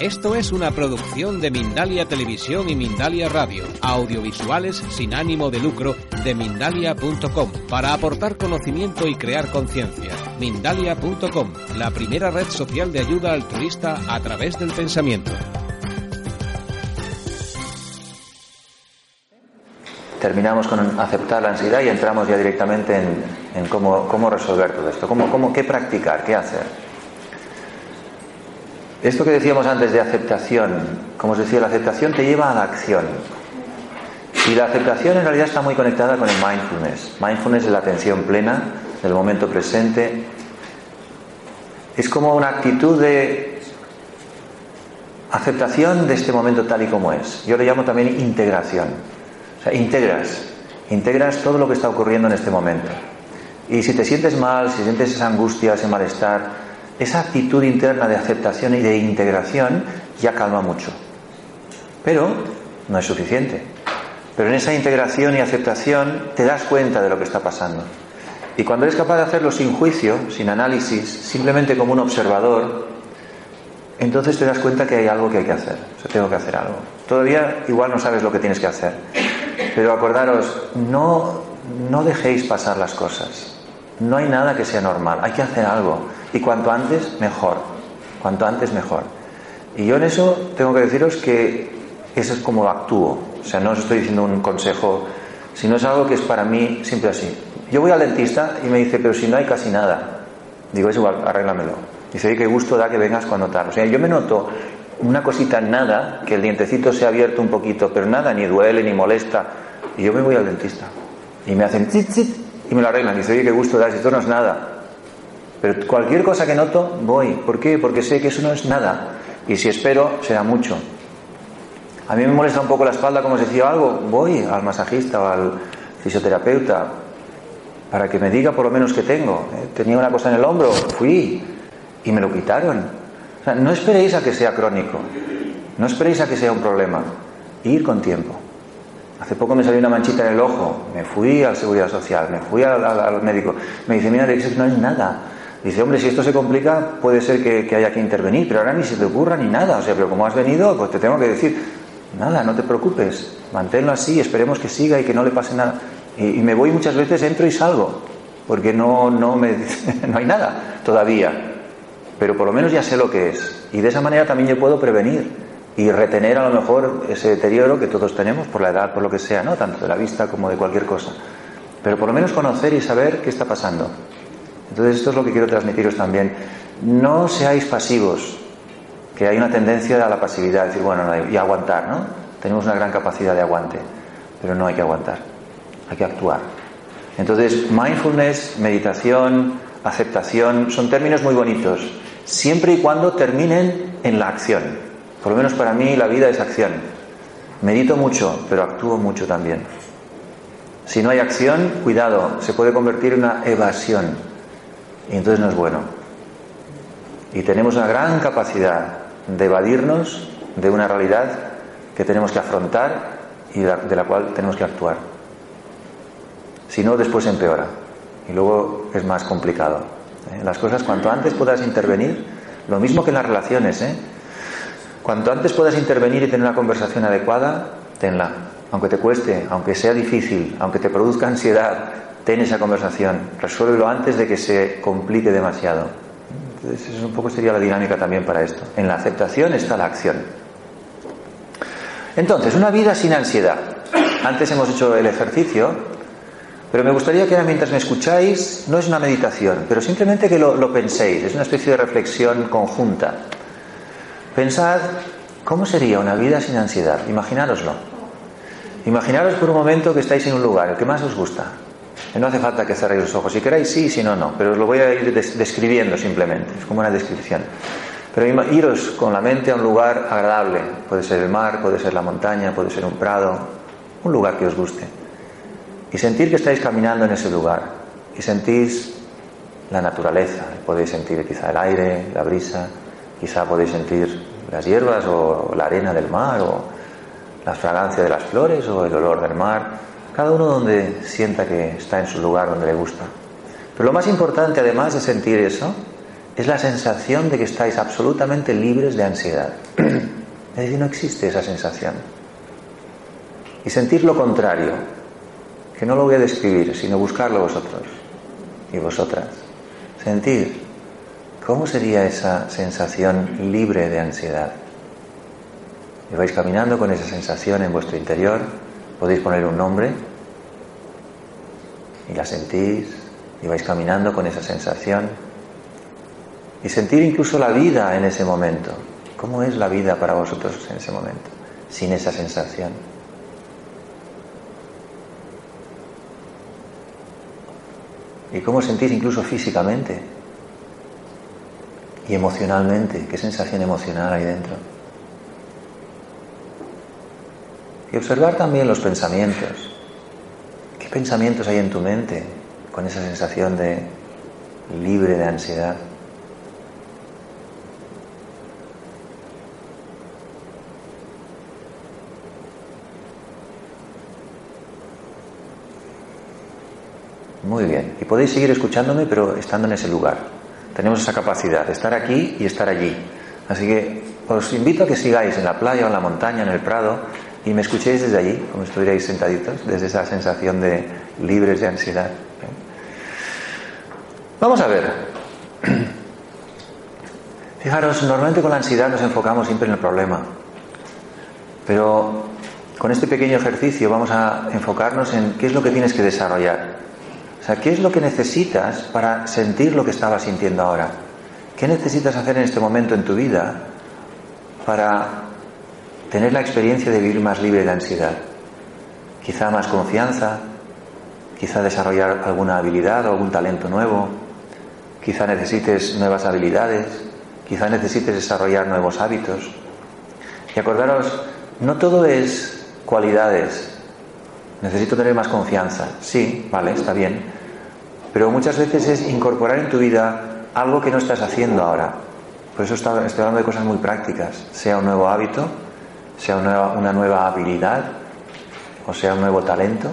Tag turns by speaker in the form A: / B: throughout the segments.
A: Esto es una producción de Mindalia Televisión y Mindalia Radio, audiovisuales sin ánimo de lucro de mindalia.com, para aportar conocimiento y crear conciencia. Mindalia.com, la primera red social de ayuda altruista a través del pensamiento.
B: Terminamos con aceptar la ansiedad y entramos ya directamente en, cómo, cómo, resolver todo esto, cómo, cómo, qué practicar, qué hacer. Esto que decíamos antes de aceptación, como os decía, la aceptación te lleva a la acción. Y la aceptación en realidad está muy conectada con el mindfulness. Mindfulness es la atención plena del momento presente. Es como una actitud de aceptación de este momento tal y como es. Yo le llamo también integración. O sea, integras, integras todo lo que está ocurriendo en este momento. Y si te sientes mal, si sientes esa angustia, ese malestar, esa actitud interna de aceptación y de integración ya calma mucho. Pero no es suficiente. Pero en esa integración y aceptación te das cuenta de lo que está pasando. Y cuando eres capaz de hacerlo sin juicio, sin análisis, simplemente como un observador, entonces te das cuenta que hay algo que hay que hacer. O sea, tengo que hacer algo. Todavía igual no sabes lo que tienes que hacer. Pero acordaros, no, no dejéis pasar las cosas. No hay nada que sea normal. Hay que hacer algo. Y cuanto antes, mejor. Cuanto antes, mejor. Y yo en eso tengo que deciros que eso es como actúo. O sea, no os estoy diciendo un consejo, sino es algo que es para mí siempre así. Yo voy al dentista y me dice, pero si no hay casi nada. Digo, es igual, arréglamelo. Dice, oye, qué gusto da que vengas cuando tal. O sea, yo me noto una cosita nada, que el dientecito se ha abierto un poquito, pero nada, ni duele, ni molesta. Y yo me voy al dentista. Y me hacen chit, chit, y me lo arreglan. Dice, oye, qué gusto da, si esto no es nada. Pero cualquier cosa que noto, voy. ¿Por qué? Porque sé que eso no es nada. Y si espero, será mucho. A mí me molesta un poco la espalda, como os decía algo, voy al masajista o al fisioterapeuta para que me diga por lo menos que tengo. ¿eh? Tenía una cosa en el hombro, fui y me lo quitaron. O sea, no esperéis a que sea crónico, no esperéis a que sea un problema, ir con tiempo. Hace poco me salió una manchita en el ojo, me fui al Seguridad Social, me fui al, médico, me dice, mira, no es nada. Dice, hombre, si esto se complica, puede ser que, haya que intervenir, pero ahora ni se te ocurra ni nada. O sea, pero como has venido, pues te tengo que decir, nada, no te preocupes, manténlo así, esperemos que siga y que no le pase nada. Y, me voy muchas veces, entro y salgo, porque no, no, me, no hay nada todavía. Pero por lo menos ya sé lo que es. Y de esa manera también yo puedo prevenir y retener a lo mejor ese deterioro que todos tenemos por la edad, por lo que sea, ¿no? Tanto de la vista como de cualquier cosa. Pero por lo menos conocer y saber qué está pasando. Entonces esto es lo que quiero transmitiros también. No seáis pasivos, que hay una tendencia a la pasividad, decir, bueno, y aguantar, ¿no? Tenemos una gran capacidad de aguante, pero no hay que aguantar hay que actuar. Entonces, mindfulness, meditación, aceptación, son términos muy bonitos, siempre y cuando terminen en la acción. Por lo menos para mí la vida es acción. Medito mucho, pero actúo mucho también. Si no hay acción, cuidado, se puede convertir en una evasión. Y entonces no es bueno. Y tenemos una gran capacidad de evadirnos de una realidad que tenemos que afrontar y de la cual tenemos que actuar. Si no, después empeora. Y luego es más complicado. ¿eh? Las cosas, cuanto antes puedas intervenir, lo mismo que en las relaciones, ¿eh? Cuanto antes puedas intervenir y tener una conversación adecuada, tenla. Aunque te cueste, aunque sea difícil, aunque te produzca ansiedad, ten esa conversación. Resuélvelo antes de que se complique demasiado. Entonces, eso un poco sería la dinámica también para esto. En la aceptación está la acción. Entonces, una vida sin ansiedad. Antes hemos hecho el ejercicio pero me gustaría que mientras me escucháis, no es una meditación, pero simplemente que lo, penséis, es una especie de reflexión conjunta. Pensad cómo sería una vida sin ansiedad, imaginároslo. Imaginaros por un momento que estáis en un lugar, el que más os gusta. no hace falta que cerréis los ojos, si queráis sí, si no, no, pero os lo voy a ir describiendo simplemente, es como una descripción. Pero iros con la mente a un lugar agradable, puede ser el mar, puede ser la montaña, puede ser un prado, un lugar que os guste. Y sentir que estáis caminando en ese lugar. Y sentís la naturaleza, podéis sentir quizá el aire, la brisa, Quizá podéis sentir las hierbas o la arena del mar o la fragancia de las flores o el olor del mar, cada uno donde sienta que está en su lugar donde le gusta. Pero lo más importante, además de sentir eso, es la sensación de que estáis absolutamente libres de ansiedad. es decir, no existe esa sensación. Y sentir lo contrario, que no lo voy a describir, sino buscarlo vosotros y vosotras. Sentir cómo sería esa sensación libre de ansiedad. Y vais caminando con esa sensación en vuestro interior, podéis poner un nombre y la sentís y vais caminando con esa sensación y sentir incluso la vida en ese momento. ¿Cómo es la vida para vosotros en ese momento? Sin esa sensación. ¿Y cómo sentís incluso físicamente? Y emocionalmente, ¿qué sensación emocional hay dentro? Y observar también los pensamientos. ¿Qué pensamientos hay en tu mente con esa sensación de libre de ansiedad? Muy bien. Y podéis seguir escuchándome, pero estando en ese lugar. Tenemos esa capacidad de estar aquí y estar allí. Así que os invito a que sigáis en la playa o en la montaña, en el prado, y me escuchéis desde allí, como estuvierais sentaditos, desde esa sensación de libres de ansiedad. Vamos a ver. Fijaros, normalmente con la ansiedad nos enfocamos siempre en el problema. Pero con este pequeño ejercicio vamos a enfocarnos en qué es lo que tienes que desarrollar. O sea, ¿qué es lo que necesitas para sentir lo que estabas sintiendo ahora? ¿Qué necesitas hacer en este momento en tu vida para tener la experiencia de vivir más libre de ansiedad? Quizá más confianza, quizá desarrollar alguna habilidad o algún talento nuevo, quizá necesites nuevas habilidades, quizá necesites desarrollar nuevos hábitos. Y acordaros, no todo es cualidades. Necesito tener más confianza. Sí, vale, está bien. Pero muchas veces es incorporar en tu vida algo que no estás haciendo ahora. Por eso estoy hablando de cosas muy prácticas, sea un nuevo hábito, sea una nueva, habilidad o sea un nuevo talento.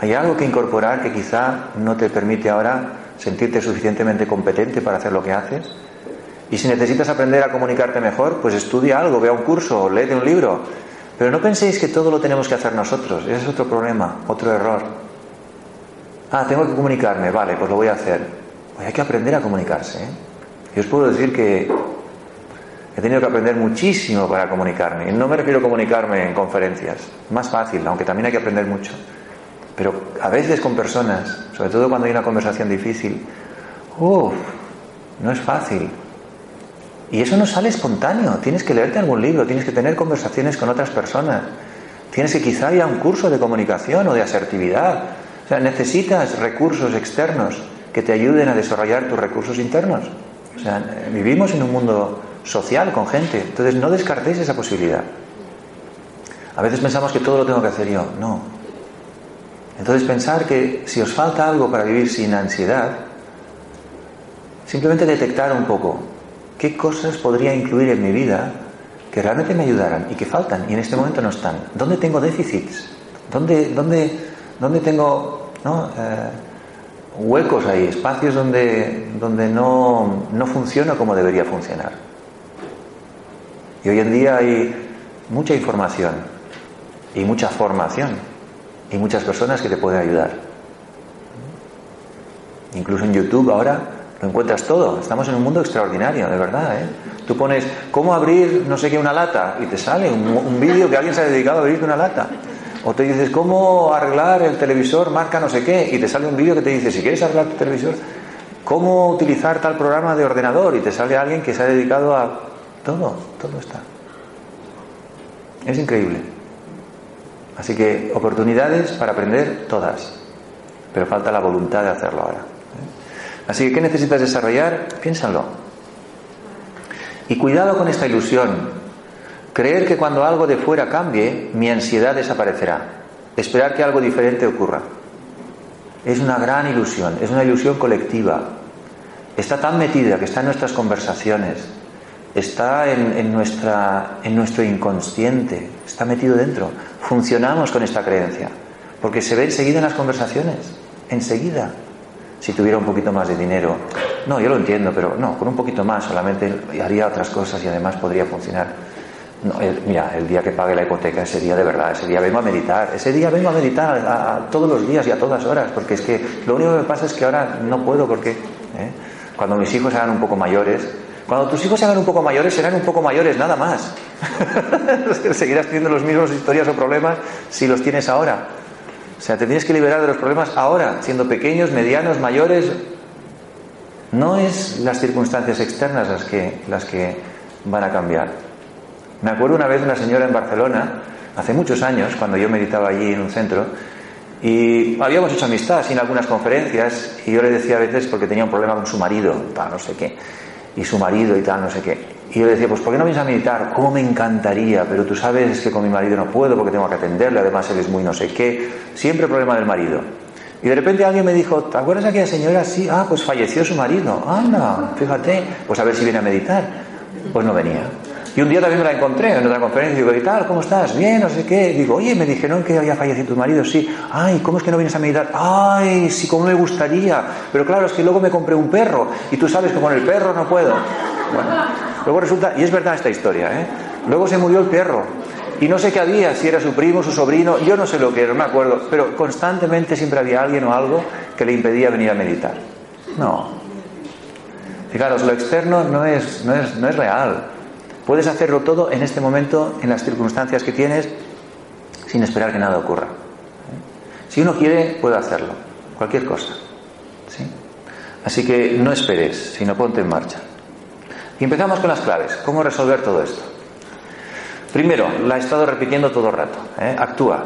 B: Hay algo que incorporar que quizá no te permite ahora sentirte suficientemente competente para hacer lo que haces. Y si necesitas aprender a comunicarte mejor, pues estudia algo, vea un curso, léete un libro. Pero no penséis que todo lo tenemos que hacer nosotros. Ese es otro problema, otro error. Ah, tengo que comunicarme, vale, pues lo voy a hacer. hay que aprender a comunicarse. ¿eh? Yo os puedo decir que he tenido que aprender muchísimo para comunicarme. No me refiero a comunicarme en conferencias, más fácil, aunque también hay que aprender mucho. Pero a veces con personas, sobre todo cuando hay una conversación difícil, uff, no es fácil. Y eso no sale espontáneo. Tienes que leerte algún libro, tienes que tener conversaciones con otras personas. Tienes que quizá ir un curso de comunicación o de asertividad o sea, necesitas recursos externos que te ayuden a desarrollar tus recursos internos. O sea, vivimos en un mundo social con gente, entonces no descartéis esa posibilidad. A veces pensamos que todo lo tengo que hacer yo, no. Entonces pensar que si os falta algo para vivir sin ansiedad, simplemente detectar un poco qué cosas podría incluir en mi vida que realmente me ayudaran y que faltan y en este momento no están. ¿Dónde tengo déficits? ¿Dónde, dónde ¿Dónde tengo eh, huecos ahí, espacios donde, donde no, no funciona como debería funcionar? Y hoy en día hay mucha información y mucha formación y muchas personas que te pueden ayudar. Incluso en YouTube ahora lo encuentras todo. Estamos en un mundo extraordinario, de verdad. ¿eh? Tú pones cómo abrir no sé qué una lata y te sale un, un vídeo que alguien se ha dedicado a abrir una lata. O te dices, ¿cómo arreglar el televisor marca no sé qué? Y te sale un vídeo que te dice, si quieres arreglar tu televisor, ¿cómo utilizar tal programa de ordenador? Y te sale alguien que se ha dedicado a... Todo, todo está. Es increíble. Así que oportunidades para aprender todas, pero falta la voluntad de hacerlo ahora. ¿eh? Así que, ¿qué necesitas desarrollar? Piénsalo. Y cuidado con esta ilusión Creer que cuando algo de fuera cambie, mi ansiedad desaparecerá. Esperar que algo diferente ocurra. Es una gran ilusión, es una ilusión colectiva. está tan metida que está en nuestras conversaciones, está en, nuestra, en nuestro inconsciente, está metido dentro. Funcionamos con esta creencia, porque se ve enseguida en las conversaciones, enseguida. Si tuviera un poquito más de dinero, no, yo lo entiendo, pero no, con un poquito más solamente haría otras cosas y además podría funcionar. No, mira, el día que pague la hipoteca, ese día de verdad, ese día vengo a meditar, ese día vengo a meditar a, todos los días y a todas horas, porque es que lo único que pasa es que ahora no puedo porque ¿eh? cuando mis hijos se hagan un poco mayores, cuando tus hijos se hagan un poco mayores, serán un poco mayores, nada más. Seguirás teniendo los mismos historias o problemas si los tienes ahora. O sea, te tienes que liberar de los problemas ahora, siendo pequeños, medianos, mayores. No es las circunstancias externas las que, las que van a cambiar. Me acuerdo una vez una señora en Barcelona, hace muchos años, cuando yo meditaba allí en un centro, y habíamos hecho amistad en algunas conferencias, y yo le decía a veces, porque tenía un problema con su marido, tal, no sé qué, y su marido y tal, no sé qué. Y yo le decía, pues ¿por qué no vienes a meditar? ¿Cómo me encantaría? Pero tú sabes que con mi marido no puedo porque tengo que atenderle, además él es muy no sé qué. Siempre problema del marido. Y de repente alguien me dijo, ¿te acuerdas de aquella señora? Sí, ah, pues falleció su marido. Anda, fíjate, pues a ver si viene a meditar. Pues no venía. Y un día también me la encontré en otra conferencia y digo, ¿y tal? ¿Cómo estás? Bien, no sé qué. digo, oye, me dijeron que había fallecido tu marido. Sí. Ay, ¿cómo es que no vienes a meditar? Ay, sí, cómo me gustaría. Pero claro, es que luego me compré un perro y tú sabes que con el perro no puedo. Luego resulta, y es verdad esta historia, ¿eh? Luego se murió el perro. Y no sé qué había, si era su primo, su sobrino, yo no sé lo que era, no me acuerdo, pero constantemente siempre había alguien o algo que le impedía venir a meditar. No. Fijaros, lo externo no es, no es, no es real. Puedes hacerlo todo en este momento, en las circunstancias que tienes, sin esperar que nada ocurra. Si uno quiere, puede hacerlo. Cualquier cosa. Así que no esperes, sino ponte en marcha. Y empezamos con las claves. ¿Cómo resolver todo esto? Primero, la he estado repitiendo todo el rato. ¿eh? Actúa.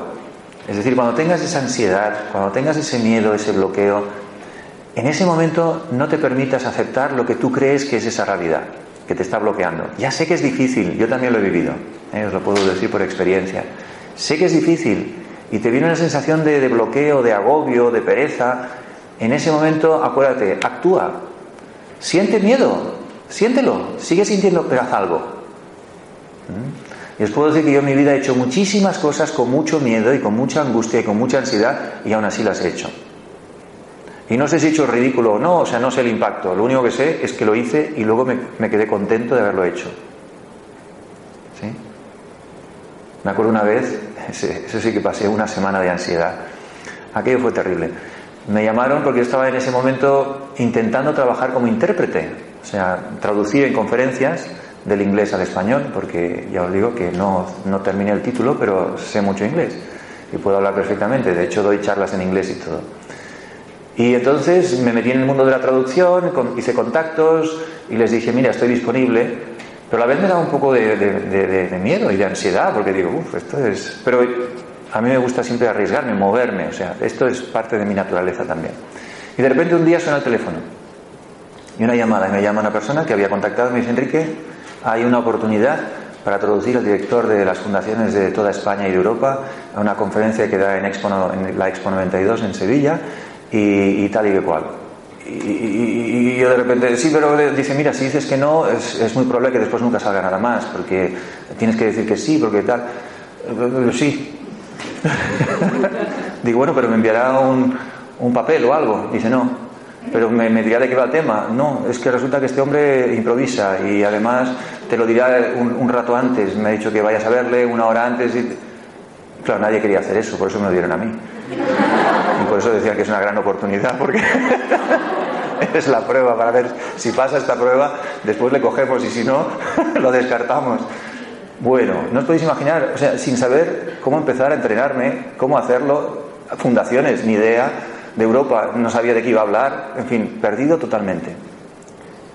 B: Es decir, cuando tengas esa ansiedad, cuando tengas ese miedo, ese bloqueo, en ese momento no te permitas aceptar lo que tú crees que es esa realidad que te está bloqueando. Ya sé que es difícil, yo también lo he vivido, ¿eh? os lo puedo decir por experiencia. Sé que es difícil y te viene una sensación de, bloqueo, de agobio, de pereza. En ese momento, acuérdate, actúa. Siente miedo, siéntelo, sigue sintiendo, pero haz algo. ¿Mm? Y os puedo decir que yo en mi vida he hecho muchísimas cosas con mucho miedo y con mucha angustia y con mucha ansiedad y aún así las he hecho. Y no sé si he hecho ridículo o no, o sea, no sé el impacto. Lo único que sé es que lo hice y luego me, quedé contento de haberlo hecho. ¿Sí? Me acuerdo una vez, eso sí que pasé una semana de ansiedad. Aquello fue terrible. Me llamaron porque yo estaba en ese momento intentando trabajar como intérprete, o sea, traducir en conferencias del inglés al español, porque ya os digo que no, no terminé el título, pero sé mucho inglés y puedo hablar perfectamente. De hecho, doy charlas en inglés y todo. Y entonces me metí en el mundo de la traducción, hice contactos y les dije, mira, estoy disponible, pero a la vez me da un poco de, miedo y de ansiedad, porque digo, uff, esto es... Pero a mí me gusta siempre arriesgarme, moverme, o sea, esto es parte de mi naturaleza también. Y de repente un día suena el teléfono y una llamada, y me llama una persona que había contactado, me dice, Enrique, hay una oportunidad para traducir al director de las fundaciones de toda España y de Europa a una conferencia que da en, Expo, en la Expo 92 en Sevilla y, tal y que cual. Y, yo de repente, sí, pero dice, mira, si dices que no, es, muy probable que después nunca salga nada más, porque tienes que decir que sí, porque tal. Sí. Digo, bueno, pero me enviará un, un papel o algo. Dice, no. Pero me, me, dirá de qué va el tema. No, es que resulta que este hombre improvisa y además te lo dirá un, un, rato antes. Me ha dicho que vayas a verle una hora antes. Y... Claro, nadie quería hacer eso, por eso me lo dieron a mí. Por eso decían que es una gran oportunidad, porque es la prueba para ver si pasa esta prueba, después le cogemos y si no, lo descartamos. Bueno, no os podéis imaginar, o sea, sin saber cómo empezar a entrenarme, cómo hacerlo, fundaciones, ni idea, de Europa, no sabía de qué iba a hablar, en fin, perdido totalmente.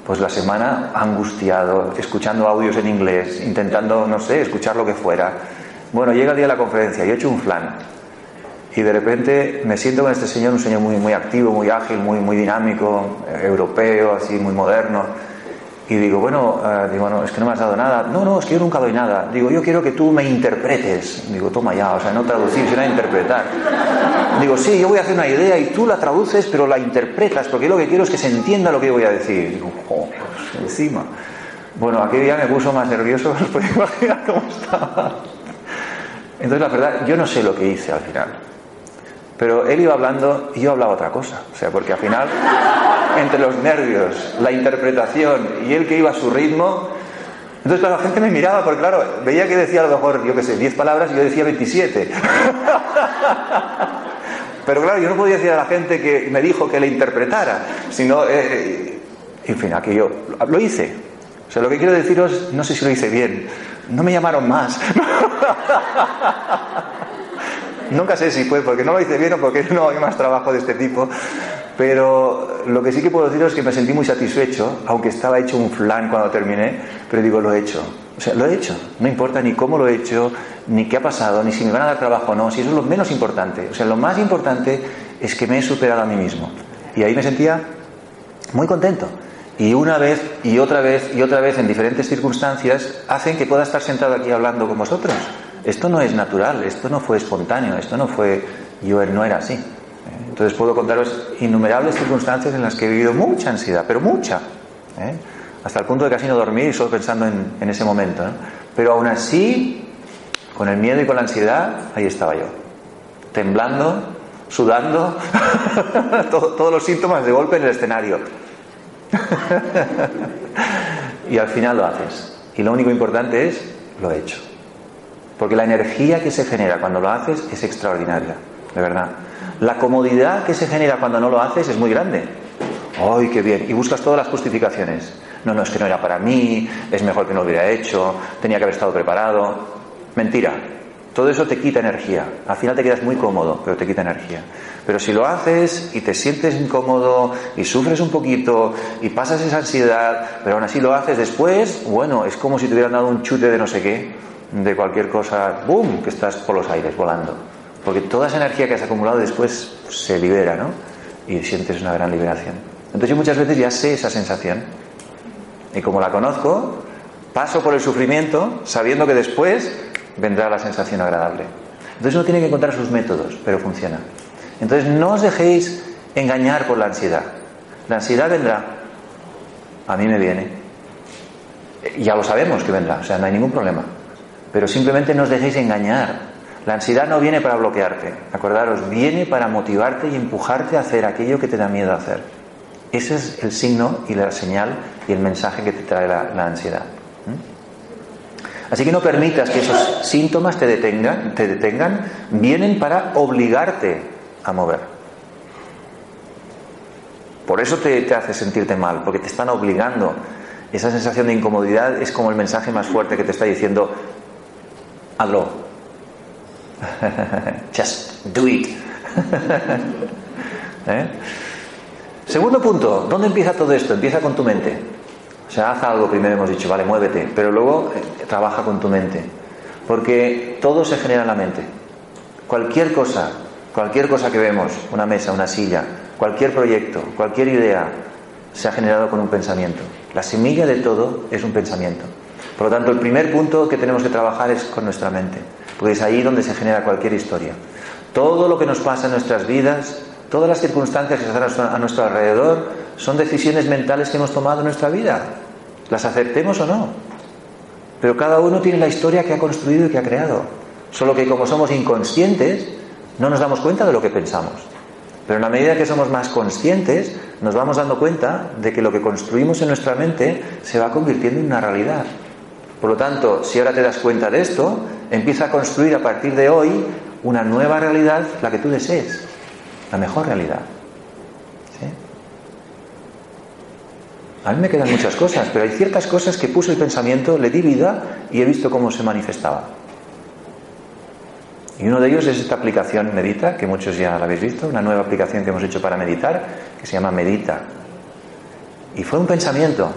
B: Pues la semana angustiado, escuchando audios en inglés, intentando, no sé, escuchar lo que fuera. Bueno, llega el día de la conferencia y he hecho un flan y de repente me siento con este señor, un señor muy, muy activo, muy ágil, muy, muy dinámico, eh, europeo, así, muy moderno. Y digo, bueno, eh, digo, no, es que no me has dado nada. No, no, es que yo nunca doy nada. Digo, yo quiero que tú me interpretes. Digo, toma ya, o sea, no traducir, sino interpretar. Digo, sí, yo voy a hacer una idea y tú la traduces, pero la interpretas, porque lo que quiero es que se entienda lo que yo voy a decir. Digo, oh, encima. Bueno, aquel día me puso más nervioso, os podéis imaginar cómo estaba. Entonces, la verdad, yo no sé lo que hice al final. Pero él iba hablando y yo hablaba otra cosa. O sea, porque al final, entre los nervios, la interpretación y él que iba a su ritmo, entonces la gente me miraba porque, claro, veía que decía a lo mejor, yo qué sé, 10 palabras y yo decía 27. Pero claro, yo no podía decir a la gente que me dijo que le interpretara, sino, eh, eh, en fin, aquí yo lo hice. O sea, lo que quiero deciros, no sé si lo hice bien, no me llamaron más. Nunca sé si fue porque no lo hice bien o porque no hay más trabajo de este tipo. Pero lo que sí que puedo deciros es que me sentí muy satisfecho, aunque estaba hecho un flan cuando terminé, pero digo, lo he hecho. O sea, lo he hecho. No importa ni cómo lo he hecho, ni qué ha pasado, ni si me van a dar trabajo o no, si eso es lo menos importante. O sea, lo más importante es que me he superado a mí mismo. Y ahí me sentía muy contento. Y una vez y otra vez y otra vez en diferentes circunstancias hacen que pueda estar sentado aquí hablando con vosotros. Esto no es natural, esto no fue espontáneo, esto no fue yo no era así. Entonces puedo contaros innumerables circunstancias en las que he vivido mucha ansiedad, pero mucha. ¿eh? Hasta el punto de casi no dormir solo pensando en, ese momento. Pero aún así, con el miedo y con la ansiedad, ahí estaba yo. Temblando, sudando, todos los síntomas de golpe en el escenario. y al final lo haces. Y lo único importante es, lo he hecho. Porque la energía que se genera cuando lo haces es extraordinaria, de verdad. La comodidad que se genera cuando no lo haces es muy grande. ¡Ay, qué bien! Y buscas todas las justificaciones. No, no, es que no era para mí, es mejor que no lo hubiera hecho, tenía que haber estado preparado. Mentira. Todo eso te quita energía. Al final te quedas muy cómodo, pero te quita energía. Pero si lo haces y te sientes incómodo y sufres un poquito y pasas esa ansiedad, pero aún así lo haces después, bueno, es como si te hubieran dado un chute de no sé qué de cualquier cosa, ¡boom!, que estás por los aires volando. Porque toda esa energía que has acumulado después se libera, ¿no? Y sientes una gran liberación. Entonces yo muchas veces ya sé esa sensación. Y como la conozco, paso por el sufrimiento sabiendo que después vendrá la sensación agradable. Entonces uno tiene que encontrar sus métodos, pero funciona. Entonces no os dejéis engañar por la ansiedad. La ansiedad vendrá. A mí me viene. Ya lo sabemos que vendrá, o sea, no hay ningún problema. Pero simplemente no os dejéis engañar. La ansiedad no viene para bloquearte, acordaros, viene para motivarte y empujarte a hacer aquello que te da miedo hacer. Ese es el signo y la señal y el mensaje que te trae la, ansiedad. Así que no permitas que esos síntomas te detengan, te detengan, vienen para obligarte a mover. Por eso te, te hace sentirte mal, porque te están obligando. Esa sensación de incomodidad es como el mensaje más fuerte que te está diciendo, hazlo. Just do it. ¿Eh? Segundo punto, ¿dónde empieza todo esto? Empieza con tu mente. O sea, haz algo primero, hemos dicho, vale, muévete, pero luego eh, trabaja con tu mente. Porque todo se genera en la mente. Cualquier cosa, cualquier cosa que vemos, una mesa, una silla, cualquier proyecto, cualquier idea, se ha generado con un pensamiento. La semilla de todo es un pensamiento. Por lo tanto, el primer punto que tenemos que trabajar es con nuestra mente, porque es ahí donde se genera cualquier historia. Todo lo que nos pasa en nuestras vidas, todas las circunstancias que están a nuestro alrededor, son decisiones mentales que hemos tomado en nuestra vida. Las aceptemos o no. Pero cada uno tiene la historia que ha construido y que ha creado. Solo que como somos inconscientes, no nos damos cuenta de lo que pensamos. Pero en la medida que somos más conscientes, nos vamos dando cuenta de que lo que construimos en nuestra mente se va convirtiendo en una realidad. Por lo tanto, si ahora te das cuenta de esto, empieza a construir a partir de hoy una nueva realidad, la que tú desees, la mejor realidad. A mí me quedan muchas cosas, pero hay ciertas cosas que puse el pensamiento, le di vida y he visto cómo se manifestaba. Y uno de ellos es esta aplicación Medita, que muchos ya la habéis visto, una nueva aplicación que hemos hecho para meditar, que se llama Medita. Y fue un pensamiento,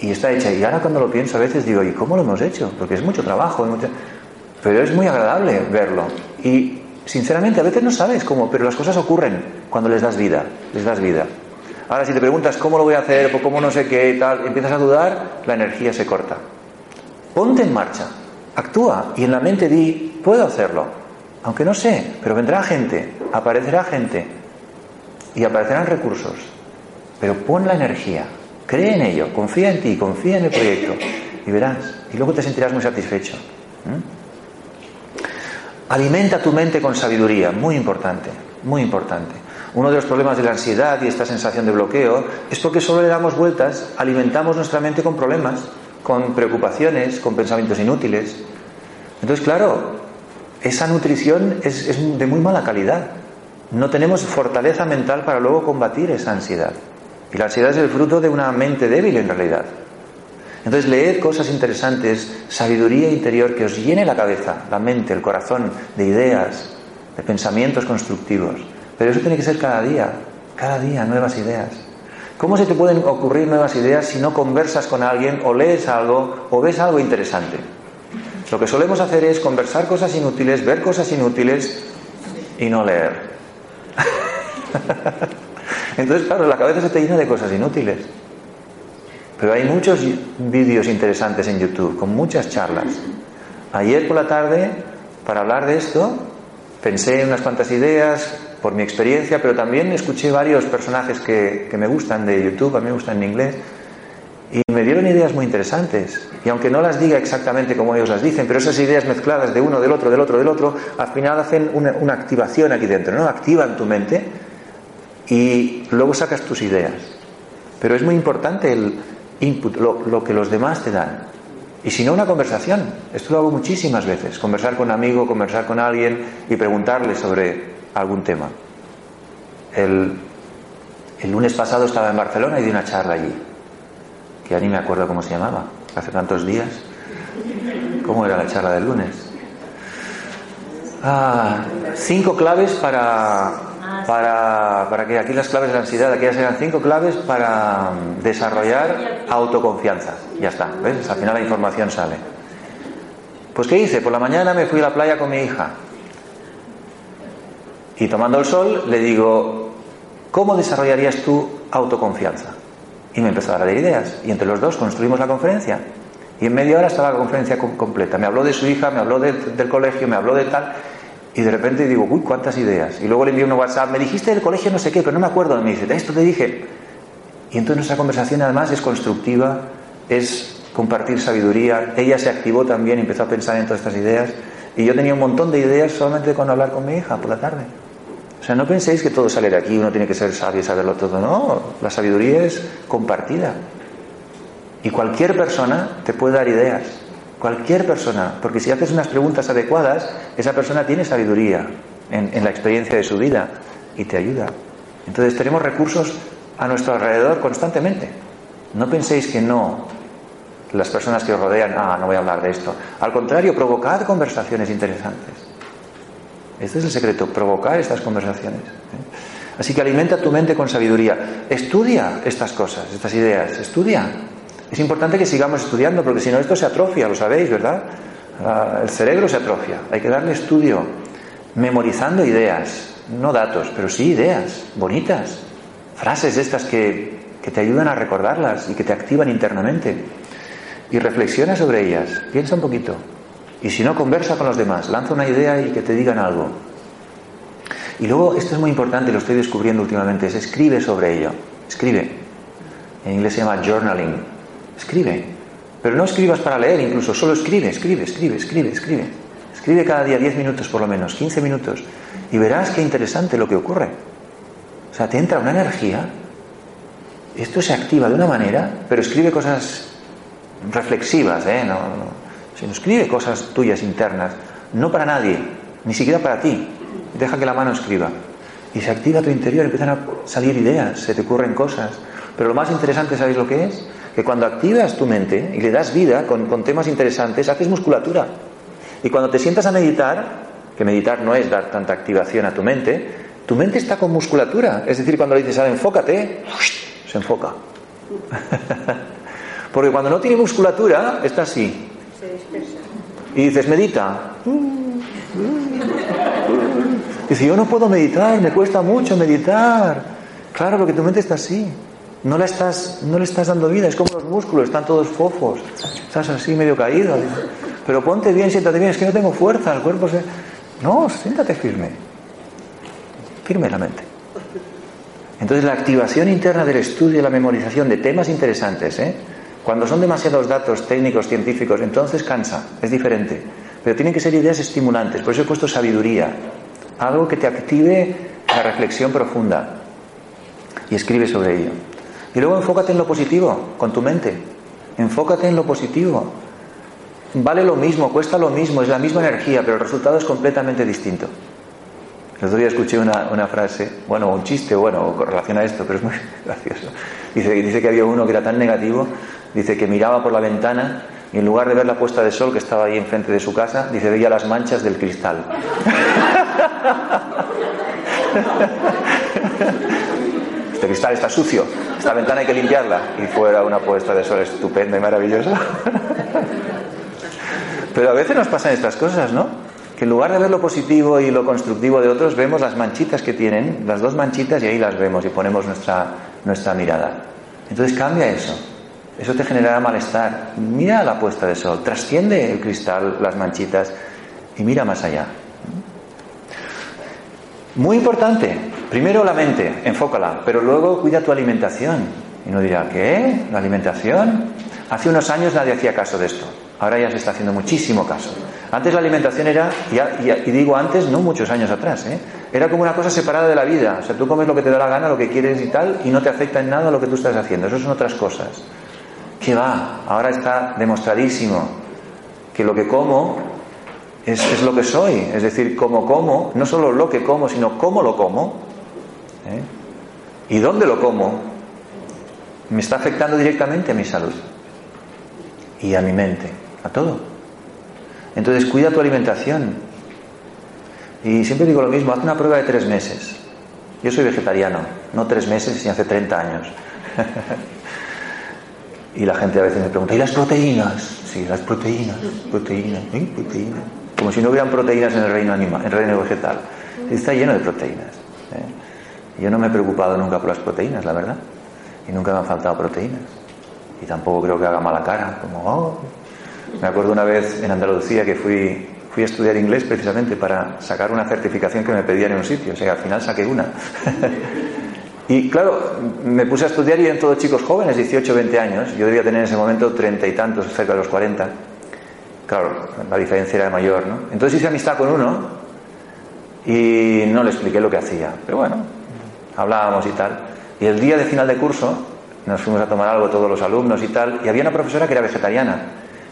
B: y está hecha. Y ahora cuando lo pienso a veces digo, ¿y cómo lo hemos hecho? Porque es mucho trabajo, pero es muy agradable verlo. Y sinceramente a veces no sabes cómo, pero las cosas ocurren cuando les das vida, les das vida. Ahora si te preguntas cómo lo voy a hacer, o cómo no sé qué tal, empiezas a dudar, la energía se corta. Ponte en marcha, actúa y en la mente di, puedo hacerlo. Aunque no sé, pero vendrá gente, aparecerá gente y aparecerán recursos, pero pon la energía, cree en ello, confía en ti, confía en el proyecto y verás, y luego te sentirás muy satisfecho. Alimenta tu mente con sabiduría, muy importante, muy importante. Uno de los problemas de la ansiedad y esta sensación de bloqueo es porque solo le damos vueltas, alimentamos nuestra mente con problemas, con preocupaciones, con pensamientos inútiles. Entonces, claro, esa nutrición es, es de muy mala calidad. No tenemos fortaleza mental para luego combatir esa ansiedad. Y la ansiedad es el fruto de una mente débil en realidad. Entonces leed cosas interesantes, sabiduría interior que os llene la cabeza, la mente, el corazón de ideas, de pensamientos constructivos. Pero eso tiene que ser cada día, cada día nuevas ideas. ¿Cómo se te pueden ocurrir nuevas ideas si no conversas con alguien o lees algo o ves algo interesante? Lo que solemos hacer es conversar cosas inútiles, ver cosas inútiles y no leer. Entonces, claro, la cabeza se te llena de cosas inútiles. Pero hay muchos vídeos interesantes en YouTube, con muchas charlas. Ayer por la tarde, para hablar de esto, pensé en unas cuantas ideas por mi experiencia, pero también escuché varios personajes que, me gustan de YouTube, a mí me gustan en inglés, y me dieron ideas muy interesantes. Y aunque no las diga exactamente como ellos las dicen, pero esas ideas mezcladas de uno, del otro, del otro, del otro, al final hacen una activación aquí dentro, ¿no? Activan tu mente y luego sacas tus ideas. Pero es muy importante el, input, lo, que los demás te dan. Y si no, una conversación. Esto lo hago muchísimas veces. Conversar con un amigo, conversar con alguien y preguntarle sobre algún tema. El, el lunes pasado estaba en Barcelona y di una charla allí. Que ya ni me acuerdo cómo se llamaba. Hace tantos días. ¿Cómo era la charla del lunes? Ah, cinco claves para para, para que aquí las claves de la ansiedad, aquí ya serán cinco claves para desarrollar autoconfianza. Ya está, ¿ves? Al final la información sale. Pues ¿qué hice? Por la mañana me fui a la playa con mi hija. Y tomando el sol le digo, ¿cómo desarrollarías tu autoconfianza? Y me empezó a dar ideas. Y entre los dos construimos la conferencia. Y en media hora estaba la conferencia completa. Me habló de su hija, me habló del colegio, me habló de tal. Y de repente digo, uy, cuántas ideas. Y luego le envío un WhatsApp, me dijiste del colegio no sé qué, pero no me acuerdo. Y me dice, esto te dije. Y entonces nuestra conversación además es constructiva, es compartir sabiduría. Ella se activó también empezó a pensar en todas estas ideas. Y yo tenía un montón de ideas solamente con hablar con mi hija por la tarde. O sea, no penséis que todo sale de aquí, uno tiene que ser sabio y saberlo todo. No, la sabiduría es compartida. Y cualquier persona te puede dar ideas. Cualquier persona, porque si haces unas preguntas adecuadas, esa persona tiene sabiduría en, la experiencia de su vida y te ayuda. Entonces tenemos recursos a nuestro alrededor constantemente. No penséis que no, las personas que os rodean, ah, no voy a hablar de esto. Al contrario, provocad conversaciones interesantes. Este es el secreto, provocar estas conversaciones. ¿eh? Así que alimenta tu mente con sabiduría. Estudia estas cosas, estas ideas. Estudia. Es importante que sigamos estudiando porque si no esto se atrofia, lo sabéis, ¿verdad? Ah, el cerebro se atrofia. Hay que darle estudio, memorizando ideas, no datos, pero sí ideas bonitas, frases estas que, que te ayudan a recordarlas y que te activan internamente. Y reflexiona sobre ellas, piensa un poquito. Y si no, conversa con los demás, lanza una idea y que te digan algo. Y luego, esto es muy importante, lo estoy descubriendo últimamente, es escribe sobre ello. Escribe. En inglés se llama journaling. Escribe. Pero no escribas para leer, incluso solo escribe, escribe, escribe, escribe, escribe. Escribe cada día 10 minutos por lo menos, 15 minutos. Y verás qué interesante lo que ocurre. O sea, te entra una energía. Esto se activa de una manera, pero escribe cosas reflexivas, ¿eh? No, no. Sino escribe cosas tuyas internas. No para nadie, ni siquiera para ti. Deja que la mano escriba. Y se activa tu interior, empiezan a salir ideas, se te ocurren cosas. Pero lo más interesante, ¿sabéis lo que es? Que cuando activas tu mente y le das vida con, temas interesantes, haces musculatura. Y cuando te sientas a meditar, que meditar no es dar tanta activación a tu mente, tu mente está con musculatura. Es decir, cuando le dices, enfócate, se enfoca. Porque cuando no tiene musculatura, está así. Y dices, medita. Dice, yo no puedo meditar, me cuesta mucho meditar. Claro, porque tu mente está así. No le, estás, no le estás dando vida, es como los músculos, están todos fofos, estás así medio caído. Pero ponte bien, siéntate bien, es que no tengo fuerza, el cuerpo se... No, siéntate firme. firme la mente. Entonces la activación interna del estudio y la memorización de temas interesantes, ¿eh? cuando son demasiados datos técnicos, científicos, entonces cansa, es diferente. Pero tienen que ser ideas estimulantes, por eso he puesto sabiduría, algo que te active la reflexión profunda y escribe sobre ello. Y luego enfócate en lo positivo, con tu mente. Enfócate en lo positivo. Vale lo mismo, cuesta lo mismo, es la misma energía, pero el resultado es completamente distinto. El otro día escuché una, frase, bueno, un chiste, bueno, con relación a esto, pero es muy gracioso. Dice, dice que había uno que era tan negativo, dice que miraba por la ventana y en lugar de ver la puesta de sol que estaba ahí enfrente de su casa, dice, veía las manchas del cristal. Este cristal está sucio, esta ventana hay que limpiarla. Y fuera una puesta de sol estupenda y maravillosa. Pero a veces nos pasan estas cosas, ¿no? Que en lugar de ver lo positivo y lo constructivo de otros, vemos las manchitas que tienen, las dos manchitas, y ahí las vemos y ponemos nuestra, nuestra mirada. Entonces cambia eso. Eso te generará malestar. Mira la puesta de sol, trasciende el cristal, las manchitas, y mira más allá. Muy importante, primero la mente, enfócala, pero luego cuida tu alimentación. Y uno dirá, ¿qué? ¿La alimentación? Hace unos años nadie hacía caso de esto. Ahora ya se está haciendo muchísimo caso. Antes la alimentación era, y, digo antes, no muchos años atrás, ¿eh? era como una cosa separada de la vida. O sea, tú comes lo que te da la gana, lo que quieres y tal, y no te afecta en nada lo que tú estás haciendo. Eso son otras cosas. ¿Qué va? Ahora está demostradísimo que lo que como es, lo que soy. Es decir, como como, no solo lo que como, sino cómo lo como. ¿eh? Y dónde lo como. Me está afectando directamente a mi salud. Y a mi mente. A todo. Entonces cuida tu alimentación. Y siempre digo lo mismo, haz una prueba de tres meses. Yo soy vegetariano, no tres meses, sino hace 30 años. y la gente a veces me pregunta, ¿y las proteínas? Sí, las proteínas, proteínas, ¿eh? proteínas como si no hubieran proteínas en el reino animal, en el reino vegetal. Está lleno de proteínas. ¿eh? Yo no me he preocupado nunca por las proteínas, la verdad. Y nunca me han faltado proteínas. Y tampoco creo que haga mala cara, como, oh". Me acuerdo una vez en Andalucía que fui, fui a estudiar inglés precisamente para sacar una certificación que me pedían en un sitio. O sea, al final saqué una. y claro, me puse a estudiar y eran todos chicos jóvenes, 18, 20 años. Yo debía tener en ese momento treinta y tantos, cerca de los 40. Claro, la diferencia era mayor, ¿no? Entonces hice amistad con uno y no le expliqué lo que hacía. Pero bueno, hablábamos y tal. Y el día de final de curso nos fuimos a tomar algo todos los alumnos y tal. Y había una profesora que era vegetariana.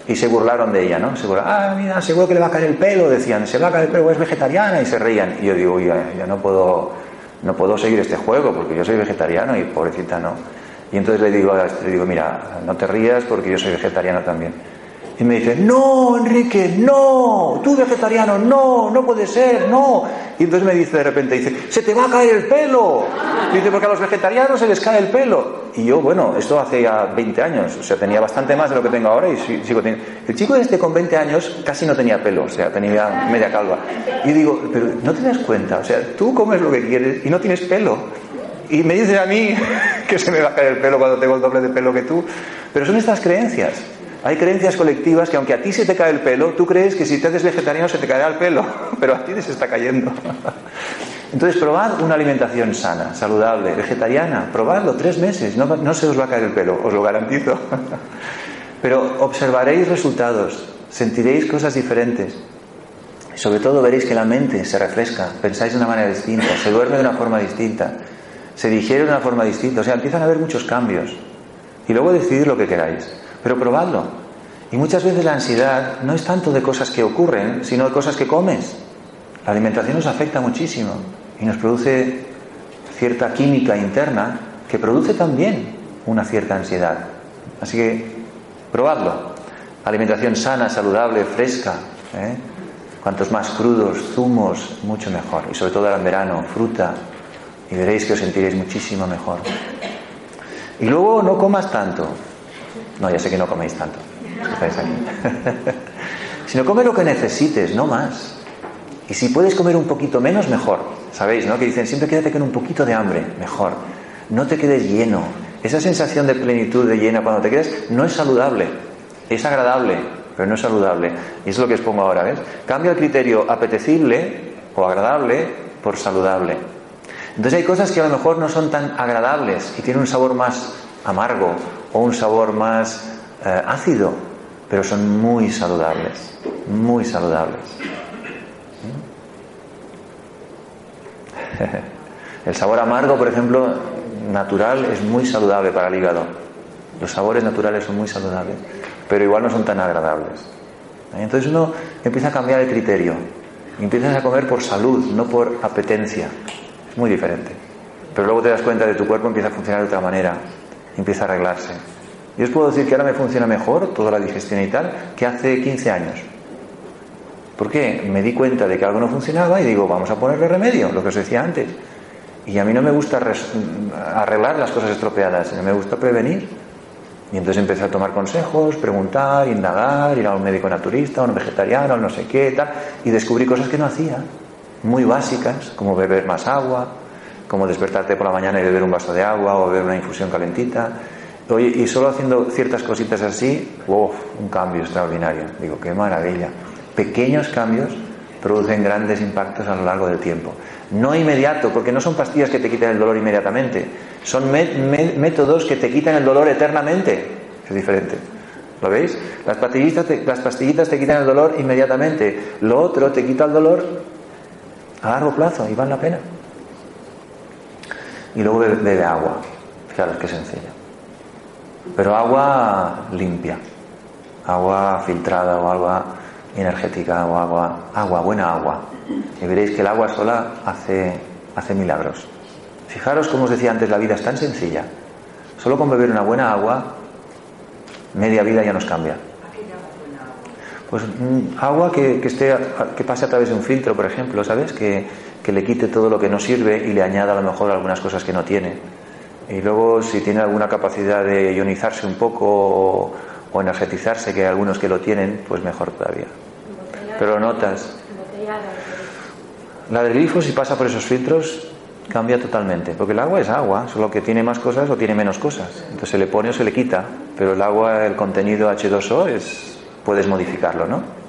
B: Y se burlaron de ella, ¿no? Se ah, mira, seguro que le va a caer el pelo, decían, se va a caer el pelo, es vegetariana, y se reían. Y yo digo, uy, ya no puedo, no puedo seguir este juego porque yo soy vegetariano y pobrecita no. Y entonces le digo, le digo, mira, no te rías porque yo soy vegetariano también. Y me dice, no, Enrique, no, tú vegetariano, no, no puede ser, no. Y entonces me dice de repente, dice, se te va a caer el pelo. dice, porque a los vegetarianos se les cae el pelo. Y yo, bueno, esto hace ya 20 años, o sea, tenía bastante más de lo que tengo ahora y sigo teniendo. El chico este con 20 años casi no tenía pelo, o sea, tenía media calva. Y digo, pero no te das cuenta, o sea, tú comes lo que quieres y no tienes pelo. Y me dice a mí que se me va a caer el pelo cuando tengo el doble de pelo que tú. Pero son estas creencias. Hay creencias colectivas que aunque a ti se te cae el pelo, tú crees que si te haces vegetariano se te caerá el pelo, pero a ti se está cayendo. Entonces, probad una alimentación sana, saludable, vegetariana, probadlo tres meses, no, se os va a caer el pelo, os lo garantizo. Pero observaréis resultados, sentiréis cosas diferentes. Sobre todo veréis que la mente se refresca, pensáis de una manera distinta, se duerme de una forma distinta, se digiere de una forma distinta, o sea, empiezan a haber muchos cambios. Y luego decidir lo que queráis. Pero probadlo. Y muchas veces la ansiedad no es tanto de cosas que ocurren, sino de cosas que comes. La alimentación nos afecta muchísimo y nos produce cierta química interna que produce también una cierta ansiedad. Así que probadlo. Alimentación sana, saludable, fresca. ¿eh? Cuantos más crudos, zumos, mucho mejor. Y sobre todo ahora en verano, fruta. Y veréis que os sentiréis muchísimo mejor. Y luego no comas tanto. No, ya sé que no coméis tanto. Estáis aquí. Sino come lo que necesites, no más. Y si puedes comer un poquito menos, mejor. ¿Sabéis, no? Que dicen, siempre quédate con un poquito de hambre, mejor. No te quedes lleno. Esa sensación de plenitud, de llena, cuando te quedas, no es saludable. Es agradable, pero no es saludable. Y es lo que os pongo ahora, ¿ves? Cambia el criterio apetecible o agradable por saludable. Entonces hay cosas que a lo mejor no son tan agradables y tienen un sabor más amargo o un sabor más eh, ácido, pero son muy saludables, muy saludables. El sabor amargo, por ejemplo, natural es muy saludable para el hígado. Los sabores naturales son muy saludables, pero igual no son tan agradables. Entonces uno empieza a cambiar el criterio. Empiezas a comer por salud, no por apetencia. Es muy diferente. Pero luego te das cuenta de que tu cuerpo empieza a funcionar de otra manera, empieza a arreglarse. Yo os puedo decir que ahora me funciona mejor toda la digestión y tal que hace 15 años. ¿Por qué? Me di cuenta de que algo no funcionaba y digo, vamos a ponerle remedio, lo que os decía antes. Y a mí no me gusta arreglar las cosas estropeadas, sino me gusta prevenir. Y entonces empecé a tomar consejos, preguntar, indagar, ir a un médico naturista, a un vegetariano, a no sé qué, tal, y descubrí cosas que no hacía, muy básicas, como beber más agua, como despertarte por la mañana y beber un vaso de agua o beber una infusión calentita. Oye, y solo haciendo ciertas cositas así, ¡wow! Un cambio extraordinario. Digo, qué maravilla. Pequeños cambios producen grandes impactos a lo largo del tiempo. No inmediato, porque no son pastillas que te quiten el dolor inmediatamente, son métodos que te quitan el dolor eternamente. Es diferente. ¿Lo veis? Las pastillitas, te, las pastillitas te quitan el dolor inmediatamente. Lo otro te quita el dolor a largo plazo y vale la pena. Y luego bebe, agua. Fijaros qué sencillo. Pero agua limpia. Agua filtrada o agua energética o agua, agua, buena agua. Y veréis que el agua sola hace, hace milagros. Fijaros, como os decía antes, la vida es tan sencilla. Solo con beber una buena agua, media vida ya nos cambia. Pues mm, agua que, esté, que pase a través de un filtro, por ejemplo, ¿sabes? Que, que le quite todo lo que no sirve y le añada a lo mejor algunas cosas que no tiene. Y luego, si tiene alguna capacidad de ionizarse un poco o, o energetizarse, que hay algunos que lo tienen, pues mejor todavía. Pero notas. La del grifo, si pasa por esos filtros, cambia totalmente. Porque el agua es agua, solo que tiene más cosas o tiene menos cosas. Entonces se le pone o se le quita. Pero el agua, el contenido H2O, es, puedes modificarlo, ¿no?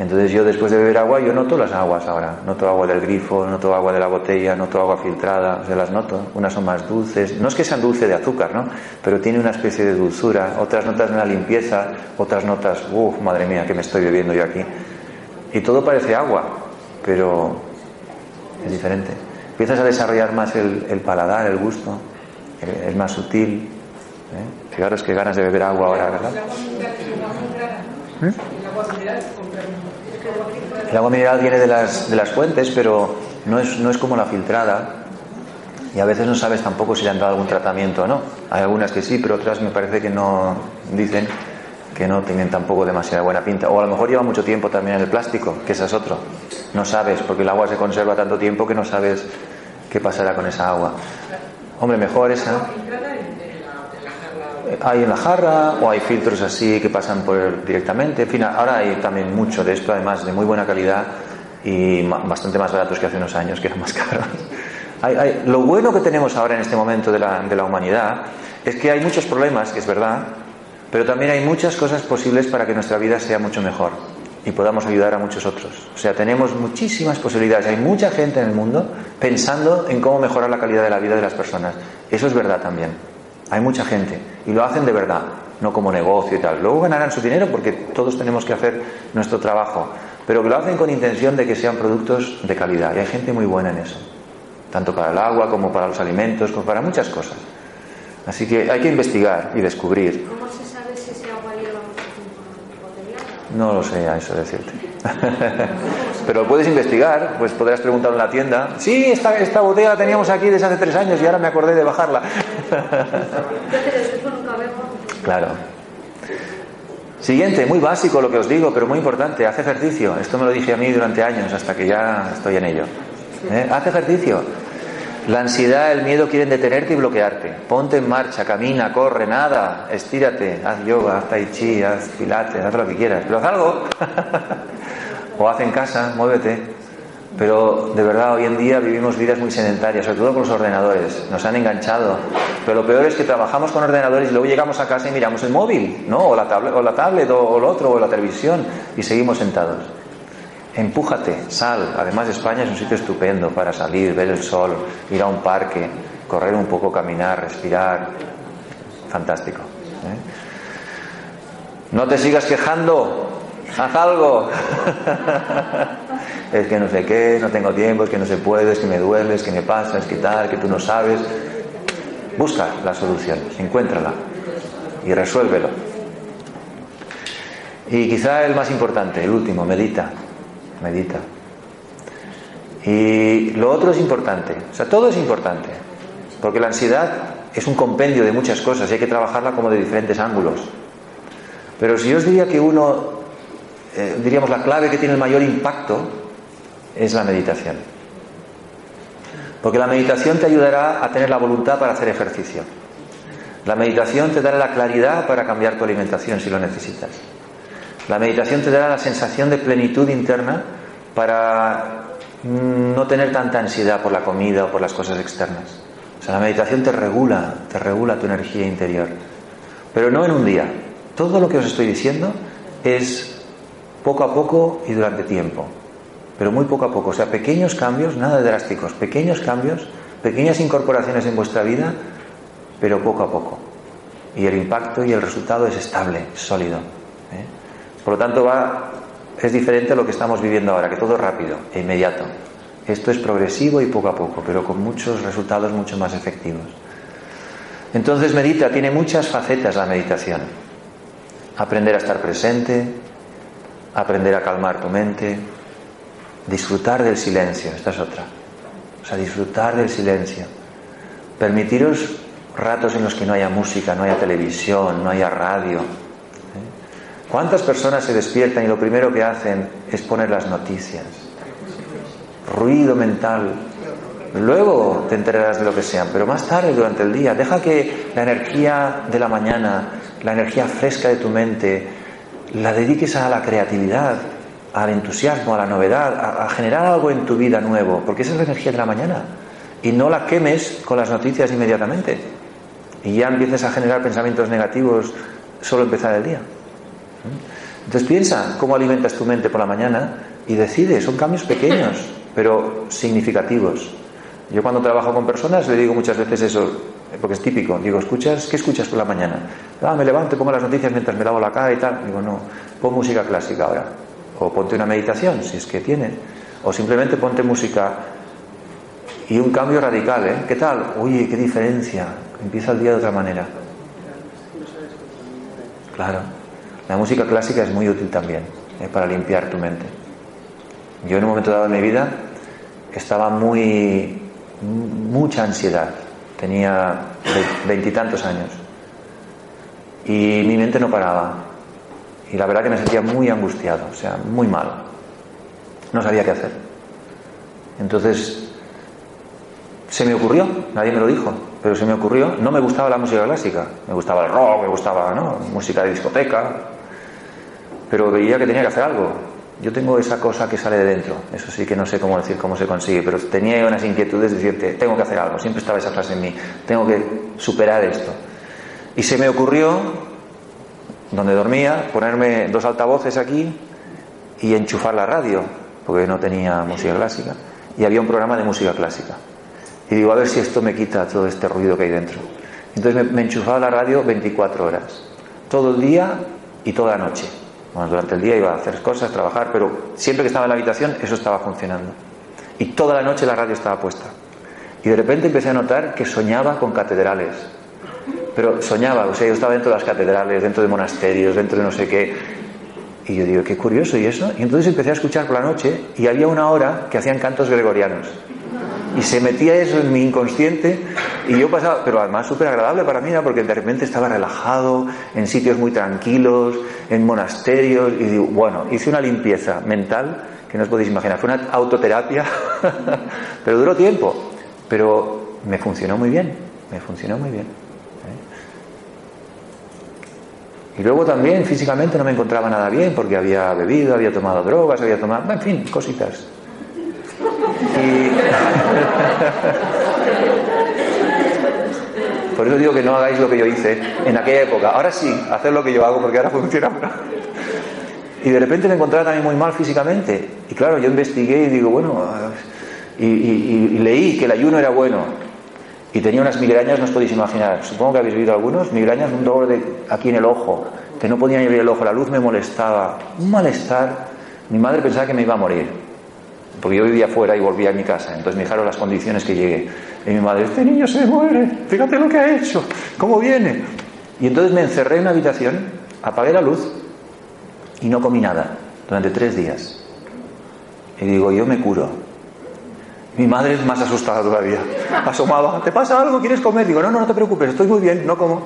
B: Entonces yo después de beber agua, yo noto las aguas ahora. Noto agua del grifo, noto agua de la botella, noto agua filtrada, se las noto. Unas son más dulces. No es que sean dulces de azúcar, ¿no? Pero tiene una especie de dulzura. Otras notas de una limpieza, otras notas, uff, madre mía, que me estoy bebiendo yo aquí. Y todo parece agua, pero es diferente. Empiezas a desarrollar más el, paladar, el gusto, es más sutil. ¿eh? Fijaros qué ganas de beber agua ahora, ¿verdad? ¿Eh? El agua mineral viene de las, de las fuentes, pero no es, no es como la filtrada. Y a veces no sabes tampoco si le han dado algún tratamiento o no. Hay algunas que sí, pero otras me parece que no dicen que no tienen tampoco demasiada buena pinta. O a lo mejor lleva mucho tiempo también en el plástico, que esa es otro. No sabes, porque el agua se conserva tanto tiempo que no sabes qué pasará con esa agua. Hombre, mejor esa hay en la jarra o hay filtros así que pasan por directamente. En fin, ahora hay también mucho de esto, además de muy buena calidad y bastante más baratos que hace unos años, que eran más caros. Lo bueno que tenemos ahora en este momento de la, de la humanidad es que hay muchos problemas, que es verdad, pero también hay muchas cosas posibles para que nuestra vida sea mucho mejor y podamos ayudar a muchos otros. O sea, tenemos muchísimas posibilidades. Hay mucha gente en el mundo pensando en cómo mejorar la calidad de la vida de las personas. Eso es verdad también. Hay mucha gente y lo hacen de verdad, no como negocio y tal. Luego ganarán su dinero porque todos tenemos que hacer nuestro trabajo, pero que lo hacen con intención de que sean productos de calidad. Y hay gente muy buena en eso, tanto para el agua como para los alimentos, como para muchas cosas. Así que hay que investigar y descubrir.
C: ¿Cómo se sabe si ese agua lleva
B: No lo sé, a eso decirte. Pero puedes investigar, pues podrás preguntar en la tienda. Sí, esta, esta botella la teníamos aquí desde hace tres años y ahora me acordé de bajarla. Claro. Siguiente, muy básico lo que os digo, pero muy importante, haz ejercicio. Esto me lo dije a mí durante años, hasta que ya estoy en ello. ¿Eh? Haz ejercicio. La ansiedad, el miedo quieren detenerte y bloquearte. Ponte en marcha, camina, corre, nada, estírate, haz yoga, haz tai chi, haz pilates, haz lo que quieras, pero haz algo. o haz en casa, muévete. Pero de verdad hoy en día vivimos vidas muy sedentarias, sobre todo con los ordenadores. Nos han enganchado. Pero lo peor es que trabajamos con ordenadores y luego llegamos a casa y miramos el móvil, ¿no? O la tablet, o, la tablet o, lo otro, o la televisión, y seguimos sentados. Empújate, sal. Además España es un sitio estupendo para salir, ver el sol, ir a un parque, correr un poco, caminar, respirar. Fantástico. ¿eh? No te sigas quejando, haz algo. es que no sé qué, no tengo tiempo, es que no se puede, es que me duele, es que me pasa, es que tal, que tú no sabes. Busca la solución, encuéntrala y resuélvelo. Y quizá el más importante, el último, medita, medita. Y lo otro es importante, o sea, todo es importante, porque la ansiedad es un compendio de muchas cosas y hay que trabajarla como de diferentes ángulos. Pero si yo os diría que uno, eh, diríamos, la clave que tiene el mayor impacto es la meditación. Porque la meditación te ayudará a tener la voluntad para hacer ejercicio. La meditación te dará la claridad para cambiar tu alimentación si lo necesitas. La meditación te dará la sensación de plenitud interna para no tener tanta ansiedad por la comida o por las cosas externas. O sea, la meditación te regula, te regula tu energía interior. Pero no en un día. Todo lo que os estoy diciendo es poco a poco y durante tiempo pero muy poco a poco. O sea, pequeños cambios, nada drásticos, pequeños cambios, pequeñas incorporaciones en vuestra vida, pero poco a poco. Y el impacto y el resultado es estable, sólido. ¿eh? Por lo tanto, va, es diferente a lo que estamos viviendo ahora, que todo es rápido e inmediato. Esto es progresivo y poco a poco, pero con muchos resultados mucho más efectivos. Entonces medita, tiene muchas facetas la meditación. Aprender a estar presente, aprender a calmar tu mente, Disfrutar del silencio, esta es otra. O sea, disfrutar del silencio. Permitiros ratos en los que no haya música, no haya televisión, no haya radio. ¿eh? ¿Cuántas personas se despiertan y lo primero que hacen es poner las noticias? Ruido mental. Luego te enterarás de lo que sean, pero más tarde durante el día. Deja que la energía de la mañana, la energía fresca de tu mente, la dediques a la creatividad, al entusiasmo, a la novedad, a, generar algo en tu vida nuevo, porque esa es la energía de la mañana. Y no la quemes con las noticias inmediatamente. Y ya empieces a generar pensamientos negativos solo empezar el día. Entonces piensa cómo alimentas tu mente por la mañana y decide, son cambios pequeños, pero significativos. Yo cuando trabajo con personas le digo muchas veces eso, porque es típico, digo, ¿escuchas? ¿Qué escuchas por la mañana? Ah, me levanto, pongo las noticias mientras me lavo la cara y tal. Digo, no, pon música clásica ahora o ponte una meditación, si es que tiene, o simplemente ponte música y un cambio radical, ¿eh? ¿Qué tal? Uy, qué diferencia, empieza el día de otra manera. Claro, la música clásica es muy útil también ¿eh? para limpiar tu mente. Yo en un momento dado de mi vida estaba muy, mucha ansiedad, tenía veintitantos años y mi mente no paraba y la verdad que me sentía muy angustiado, o sea, muy mal. No sabía qué hacer. Entonces, se me ocurrió, nadie me lo dijo, pero se me ocurrió, no me gustaba la música clásica, me gustaba el rock, me gustaba. Música de discoteca, pero veía que tenía que hacer algo. Yo tengo esa cosa que sale de dentro, eso sí que no sé cómo decir cómo se consigue, pero tenía unas inquietudes de decirte, tengo que hacer algo, siempre estaba esa frase en mí, tengo que superar esto. Y se me ocurrió donde dormía, ponerme dos altavoces aquí y enchufar la radio, porque no tenía música clásica. Y había un programa de música clásica. Y digo, a ver si esto me quita todo este ruido que hay dentro. Entonces me, enchufaba la radio 24 horas, todo el día y toda la noche. Bueno, durante el día iba a hacer cosas, trabajar, pero siempre que estaba en la habitación eso estaba funcionando. Y toda la noche la radio estaba puesta. Y de repente empecé a notar que soñaba con catedrales, pero soñaba, o sea, yo estaba dentro de las catedrales, dentro de monasterios, dentro de no sé qué. Y yo digo, qué curioso, ¿y eso? Y entonces empecé a escuchar por la noche y había una hora que hacían cantos gregorianos. Y se metía eso en mi inconsciente y yo pasaba, pero además súper agradable para mí, porque de repente estaba relajado, en sitios muy tranquilos, en monasterios, y digo, bueno, hice una limpieza mental que no os podéis imaginar, fue una autoterapia, pero duró tiempo, pero me funcionó muy bien, me funcionó muy bien. Y luego también físicamente no me encontraba nada bien porque había bebido, había tomado drogas, había tomado, en fin, cositas. Por eso digo que no hagáis lo que yo hice en aquella época. Ahora sí, hacer lo que yo hago porque ahora funciona. Y de repente me encontraba también muy mal físicamente. Y claro, yo investigué y digo, bueno, y, y leí que el ayuno era bueno. Y tenía unas migrañas, no os podéis imaginar. Supongo que habéis visto algunos. Migrañas, un dolor de, aquí en el ojo, que no podía abrir el ojo. La luz me molestaba. Un malestar. Mi madre pensaba que me iba a morir. Porque yo vivía fuera y volvía a mi casa. Entonces me dijeron las condiciones que llegué. Y mi madre, este niño se muere. Fíjate lo que ha hecho. ¿Cómo viene? Y entonces me encerré en una habitación, apagué la luz y no comí nada durante tres días. Y digo, yo me curo. Mi madre es más asustada todavía. Asomaba, ¿te pasa algo? ¿Quieres comer? Digo, no, no, no te preocupes, estoy muy bien, no como.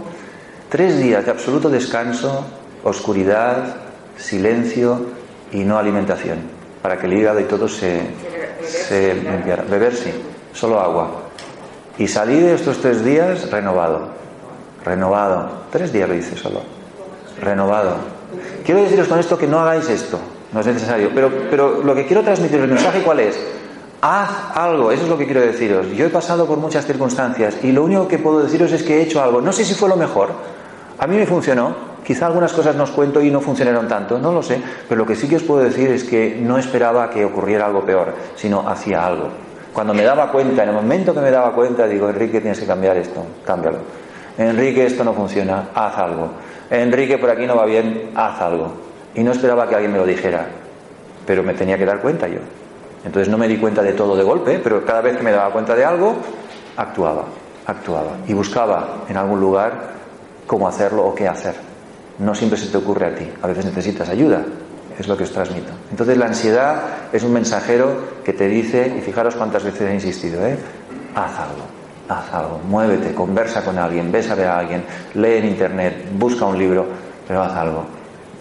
B: Tres días de absoluto descanso, oscuridad, silencio y no alimentación, para que el hígado y todo se, se limpiara. Beber sí, solo agua. Y salí de estos tres días renovado, renovado. Tres días lo hice solo, renovado. Quiero deciros con esto que no hagáis esto, no es necesario, pero, pero lo que quiero transmitir, el mensaje cuál es, haz algo, eso es lo que quiero deciros. Yo he pasado por muchas circunstancias y lo único que puedo deciros es que he hecho algo. No sé si fue lo mejor, a mí me funcionó, quizá algunas cosas no os cuento y no funcionaron tanto, no lo sé, pero lo que sí que os puedo decir es que no esperaba que ocurriera algo peor, sino hacía algo. Cuando me daba cuenta, en el momento que me daba cuenta, digo, Enrique, tienes que cambiar esto, cámbialo. Enrique, esto no funciona, haz algo. Enrique, por aquí no va bien, haz algo. Y no esperaba que alguien me lo dijera, pero me tenía que dar cuenta yo. Entonces no me di cuenta de todo de golpe, pero cada vez que me daba cuenta de algo, actuaba, actuaba. Y buscaba en algún lugar cómo hacerlo o qué hacer. No siempre se te ocurre a ti, a veces necesitas ayuda, es lo que os transmito. Entonces la ansiedad es un mensajero que te dice, y fijaros cuántas veces he insistido, ¿eh? haz algo, haz algo, muévete, conversa con alguien, besa a alguien, lee en internet, busca un libro, pero haz algo.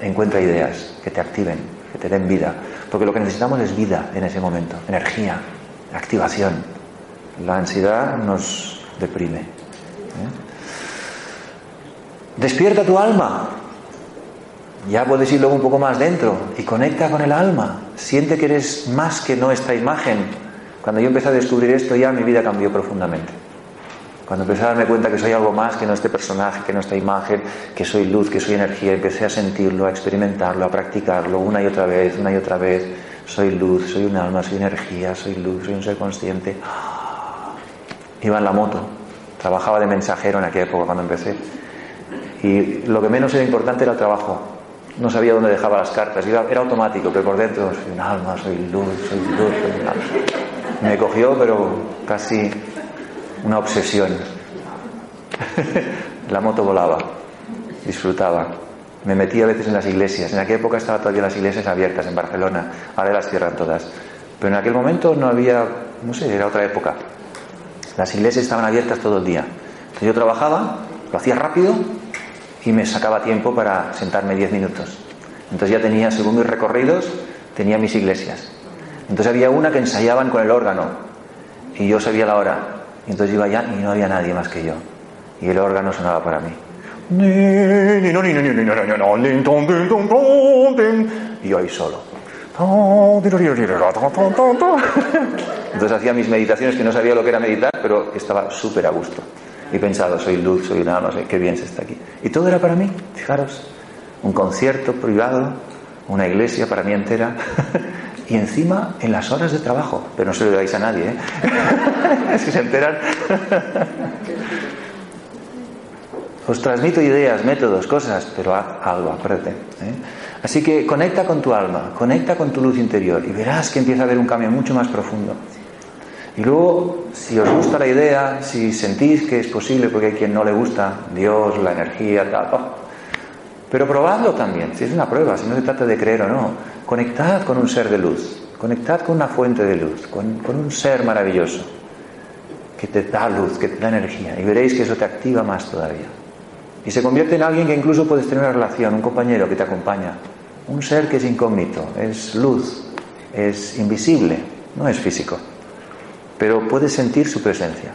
B: Encuentra ideas que te activen, que te den vida. Porque lo que necesitamos es vida en ese momento, energía, activación. La ansiedad nos deprime. ¿eh? Despierta tu alma. Ya puedes ir luego un poco más dentro y conecta con el alma. Siente que eres más que no esta imagen. Cuando yo empecé a descubrir esto ya mi vida cambió profundamente. Cuando empecé a darme cuenta que soy algo más que no este personaje, que no esta imagen, que soy luz, que soy energía, empecé a sentirlo, a experimentarlo, a practicarlo una y otra vez, una y otra vez. Soy luz, soy un alma, soy energía, soy luz, soy un ser consciente. Iba en la moto, trabajaba de mensajero en aquella época cuando empecé. Y lo que menos era importante era el trabajo. No sabía dónde dejaba las cartas, era automático, pero por dentro soy un alma, soy luz, soy luz, soy un alma. Me cogió, pero casi una obsesión. la moto volaba, disfrutaba. Me metía a veces en las iglesias. En aquella época estaban todavía las iglesias abiertas en Barcelona, ahora las cierran todas. Pero en aquel momento no había, no sé, era otra época. Las iglesias estaban abiertas todo el día. Yo trabajaba, lo hacía rápido y me sacaba tiempo para sentarme 10 minutos. Entonces ya tenía, según mis recorridos, tenía mis iglesias. Entonces había una que ensayaban con el órgano y yo sabía la hora. Y entonces iba allá y no había nadie más que yo. Y el órgano sonaba para mí. Y yo ahí solo. Entonces hacía mis meditaciones que no sabía lo que era meditar, pero estaba súper a gusto. Y pensaba, soy luz, soy una alma, qué bien se está aquí. Y todo era para mí, fijaros. Un concierto privado, una iglesia para mí entera. y encima en las horas de trabajo. Pero no se lo digáis a nadie, ¿eh? que se enteran. Os transmito ideas, métodos, cosas, pero haz algo, acuérdate. ¿eh? Así que conecta con tu alma, conecta con tu luz interior y verás que empieza a haber un cambio mucho más profundo. Y luego, si os gusta la idea, si sentís que es posible, porque hay quien no le gusta, Dios, la energía, tal, oh, pero probadlo también, si es una prueba, si no se trata de creer o no. Conectad con un ser de luz, conectad con una fuente de luz, con, con un ser maravilloso que te da luz, que te da energía, y veréis que eso te activa más todavía. Y se convierte en alguien que incluso puedes tener una relación, un compañero que te acompaña, un ser que es incógnito, es luz, es invisible, no es físico, pero puedes sentir su presencia,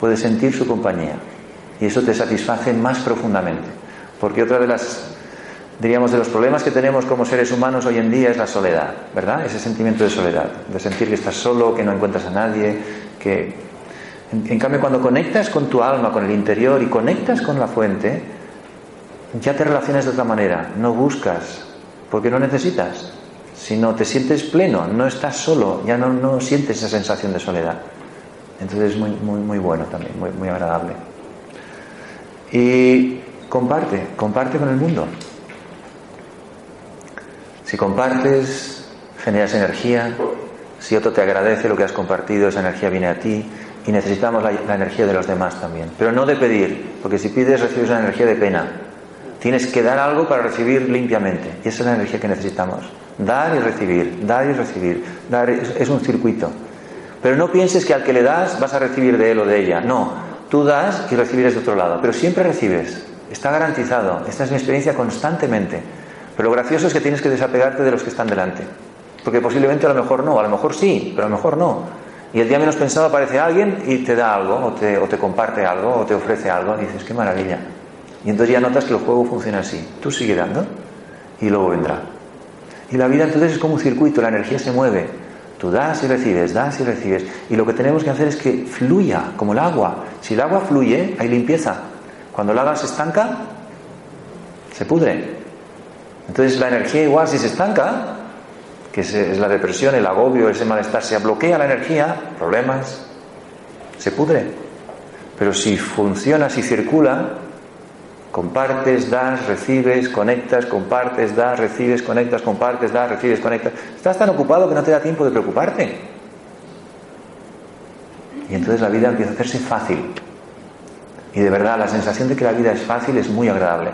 B: puedes sentir su compañía, y eso te satisface más profundamente, porque otra de las diríamos, de los problemas que tenemos como seres humanos hoy en día es la soledad, ¿verdad? Ese sentimiento de soledad, de sentir que estás solo, que no encuentras a nadie, que... En, cambio, cuando conectas con tu alma, con el interior y conectas con la fuente, ya te relacionas de otra manera, no buscas porque no necesitas, sino te sientes pleno, no estás solo, ya no, no sientes esa sensación de soledad. Entonces es muy, muy, muy bueno también, muy, muy agradable. Y comparte, comparte con el mundo. Si compartes, generas energía. Si otro te agradece lo que has compartido, esa energía viene a ti. Y necesitamos la, energía de los demás también. Pero no de pedir, porque si pides recibes una energía de pena. Tienes que dar algo para recibir limpiamente. Y esa es la energía que necesitamos. Dar y recibir, dar y recibir. Dar es un circuito. Pero no pienses que al que le das vas a recibir de él o de ella. No, tú das y recibirás de otro lado. Pero siempre recibes. Está garantizado. Esta es mi experiencia constantemente. Pero lo gracioso es que tienes que desapegarte de los que están delante. Porque posiblemente a lo mejor no, a lo mejor sí, pero a lo mejor no. Y el día menos pensado aparece alguien y te da algo, o te, comparte algo, o te ofrece algo, y dices, qué maravilla. Y entonces ya notas que el juego funciona así. Tú sigue dando y luego vendrá. Y la vida entonces es como un circuito, la energía se mueve. Tú das y recibes, das y recibes. Y lo que tenemos que hacer es que fluya, como el agua. Si el agua fluye, hay limpieza. Cuando el agua se estanca, se pudre. Entonces la energía igual si se estanca, que es la depresión, el agobio, ese malestar, se bloquea la energía, problemas, se pudre. Pero si funciona, si circula, compartes, das, recibes, conectas, compartes, das, recibes, conectas, compartes, das, recibes, conectas. Estás tan ocupado que no te da tiempo de preocuparte. Y entonces la vida empieza a hacerse fácil. Y de verdad, la sensación de que la vida es fácil es muy agradable.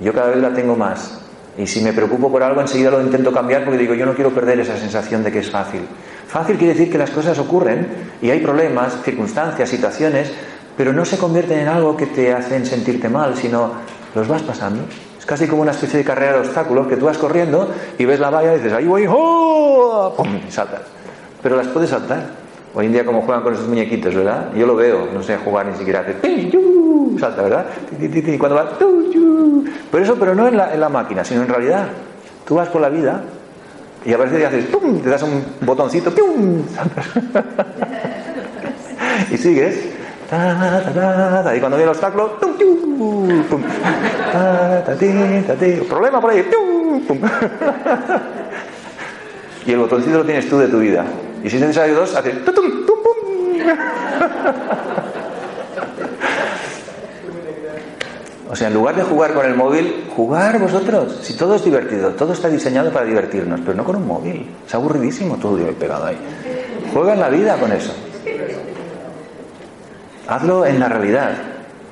B: Yo cada vez la tengo más. Y si me preocupo por algo, enseguida lo intento cambiar porque digo, yo no quiero perder esa sensación de que es fácil. Fácil quiere decir que las cosas ocurren y hay problemas, circunstancias, situaciones, pero no se convierten en algo que te hacen sentirte mal, sino los vas pasando. Es casi como una especie de carrera de obstáculos que tú vas corriendo y ves la valla y dices, ahí voy, ¡oh! ¡pum! y saltas. Pero las puedes saltar. Hoy en día como juegan con esos muñequitos, ¿verdad? Yo lo veo, no sé jugar ni siquiera hace salta, ¿verdad? Y cuando va pero eso, pero no en la, máquina, sino en realidad. Tú vas por la vida y a veces te haces ¡pum! te das un botoncito ¡pum! y sigues y cuando viene el obstáculo problema por ahí y el botoncito lo tienes tú de tu vida y si es necesario dos, haces O sea, en lugar de jugar con el móvil, jugar vosotros. Si todo es divertido, todo está diseñado para divertirnos, pero no con un móvil. Es aburridísimo todo el pegado ahí. Juega en la vida con eso. Hazlo en la realidad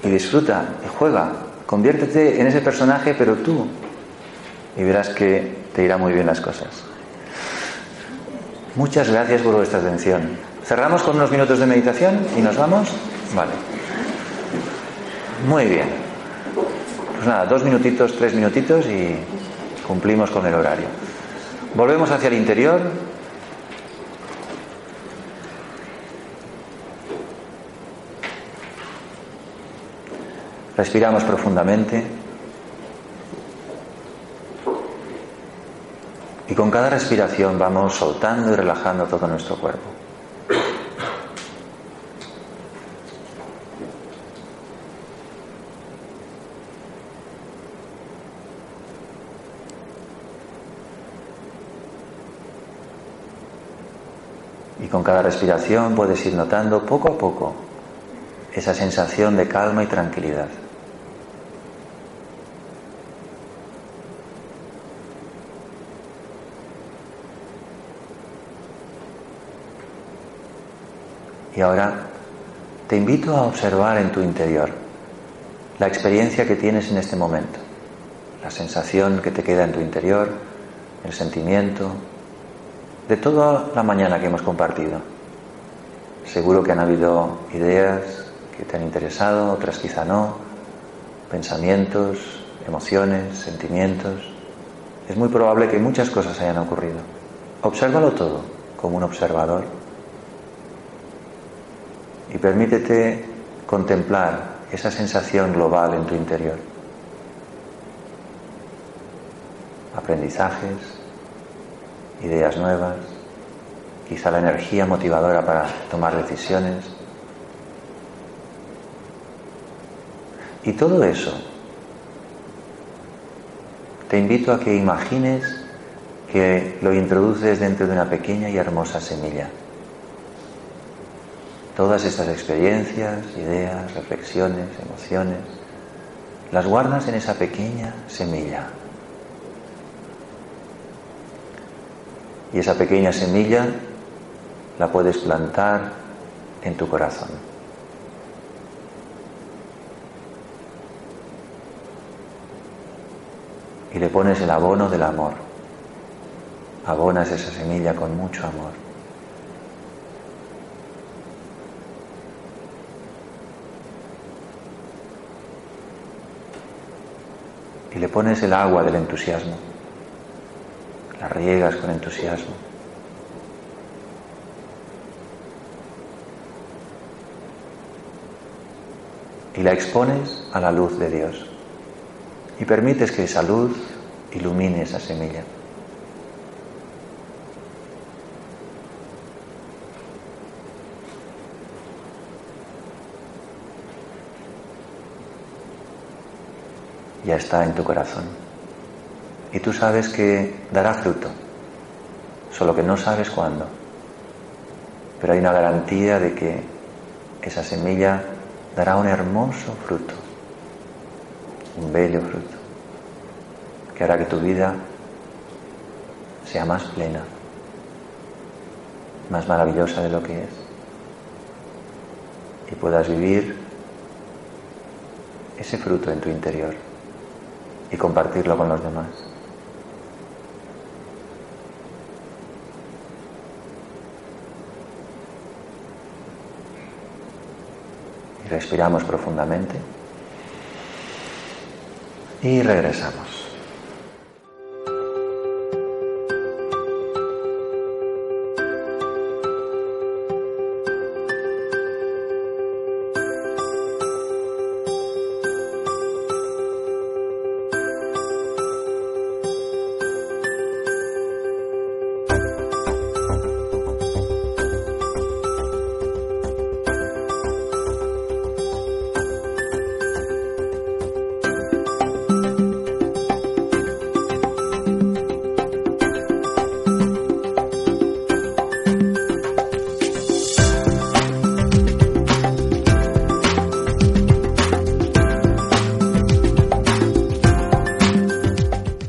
B: y disfruta y juega. Conviértete en ese personaje, pero tú. Y verás que te irá muy bien las cosas. Muchas gracias por vuestra atención. Cerramos con unos minutos de meditación y nos vamos. Vale. Muy bien. Pues nada, dos minutitos, tres minutitos y cumplimos con el horario. Volvemos hacia el interior. Respiramos profundamente. Y con cada respiración vamos soltando y relajando todo nuestro cuerpo. con cada respiración puedes ir notando poco a poco esa sensación de calma y tranquilidad. Y ahora te invito a observar en tu interior la experiencia que tienes en este momento, la sensación que te queda en tu interior, el sentimiento, de toda la mañana que hemos compartido. Seguro que han habido ideas que te han interesado, otras quizá no, pensamientos, emociones, sentimientos. Es muy probable que muchas cosas hayan ocurrido. Obsérvalo todo como un observador y permítete contemplar esa sensación global en tu interior. Aprendizajes, ideas nuevas, quizá la energía motivadora para tomar decisiones. Y todo eso te invito a que imagines que lo introduces dentro de una pequeña y hermosa semilla. Todas estas experiencias, ideas, reflexiones, emociones, las guardas en esa pequeña semilla. Y esa pequeña semilla la puedes plantar en tu corazón. Y le pones el abono del amor. Abonas esa semilla con mucho amor. Y le pones el agua del entusiasmo. La riegas con entusiasmo. y la expones a la luz de Dios y permites que esa luz ilumine esa semilla. Ya está en tu corazón. Y tú sabes que dará fruto, solo que no sabes cuándo. Pero hay una garantía de que esa semilla dará un hermoso fruto, un bello fruto, que hará que tu vida sea más plena, más maravillosa de lo que es, y puedas vivir ese fruto en tu interior y compartirlo con los demás. Respiramos profundamente y regresamos.